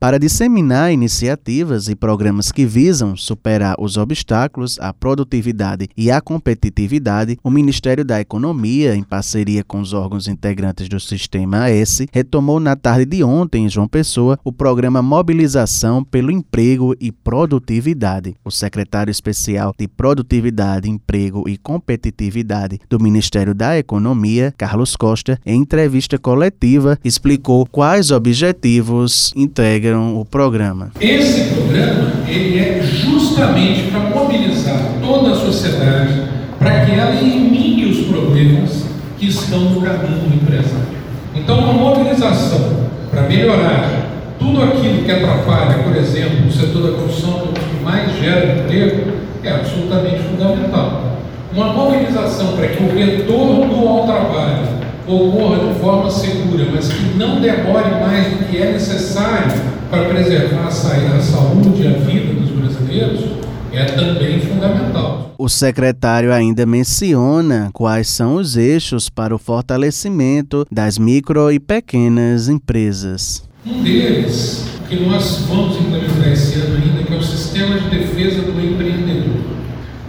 Para disseminar iniciativas e programas que visam superar os obstáculos à produtividade e à competitividade, o Ministério da Economia, em parceria com os órgãos integrantes do Sistema S, retomou na tarde de ontem em João Pessoa o programa Mobilização pelo Emprego e Produtividade. O secretário especial de Produtividade, Emprego e Competitividade do Ministério da Economia, Carlos Costa, em entrevista coletiva, explicou quais objetivos entrega integram o programa. Esse programa ele é justamente para mobilizar toda a sociedade para que ela elimine os problemas que estão no caminho do empresário. Então, uma mobilização para melhorar tudo aquilo que atrapalha, por exemplo, o setor da construção, que é o que mais gera emprego, é absolutamente fundamental. Uma mobilização para que o retorno ao trabalho ocorra de forma segura, mas que não demore mais do que é necessário para preservar a saúde e a vida dos brasileiros, é também fundamental. O secretário ainda menciona quais são os eixos para o fortalecimento das micro e pequenas empresas. Um deles, que nós vamos implementar esse ano ainda, que é o sistema de defesa do empreendedor.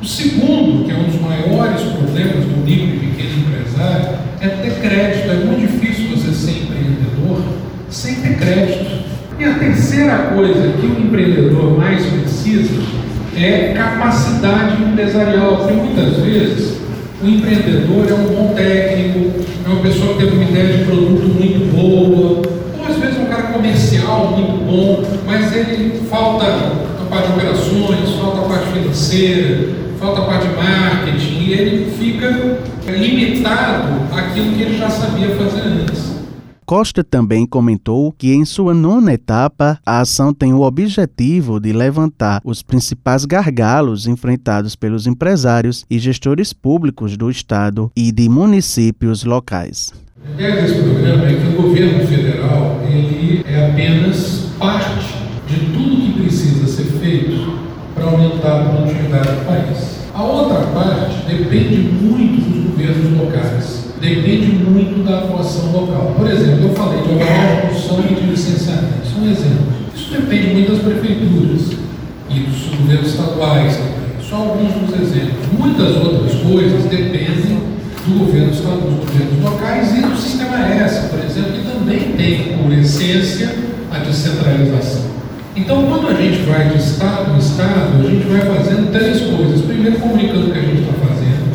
O segundo, que é um dos maiores problemas do micro e pequeno empresário, é ter crédito. É muito difícil você ser empreendedor sem ter crédito. E a terceira coisa que o empreendedor mais precisa é capacidade empresarial, porque muitas vezes o empreendedor é um bom técnico, é uma pessoa que teve uma ideia de produto muito boa, ou às vezes é um cara comercial muito bom, mas ele falta a parte de operações, falta a parte financeira, falta a parte de marketing, e ele fica limitado àquilo que ele já sabia fazer antes. Costa também comentou que em sua nona etapa, a ação tem o objetivo de levantar os principais gargalos enfrentados pelos empresários e gestores públicos do Estado e de municípios locais. A ideia desse programa é que o governo federal ele é apenas parte de tudo que precisa ser feito para aumentar a produtividade do país. A outra parte depende muito dos governos locais depende muito da atuação local. Por exemplo, eu falei de obra de construção e de licenciamento. Isso é um exemplo. Isso depende muito das prefeituras e dos governos estaduais também. Só alguns dos exemplos. Muitas outras coisas dependem do governo estadual, dos governos locais e do sistema S, por exemplo, que também tem por essência a descentralização. Então, quando a gente vai de estado em estado, a gente vai fazendo três coisas. Primeiro, comunicando o que a gente está fazendo.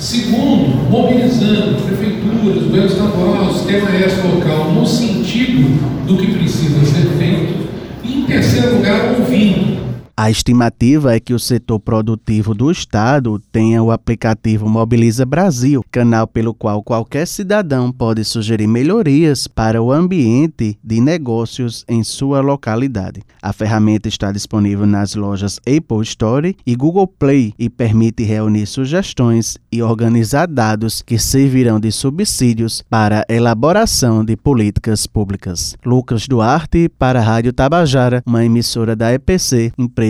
Segundo, mobilizando prefeituras, governo estadual, sistema S local, no sentido do que precisa ser feito. E, em terceiro lugar, ouvindo a estimativa é que o setor produtivo do Estado tenha o aplicativo Mobiliza Brasil, canal pelo qual qualquer cidadão pode sugerir melhorias para o ambiente de negócios em sua localidade. A ferramenta está disponível nas lojas Apple Store e Google Play e permite reunir sugestões e organizar dados que servirão de subsídios para a elaboração de políticas públicas. Lucas Duarte para a Rádio Tabajara, uma emissora da EPC, empresa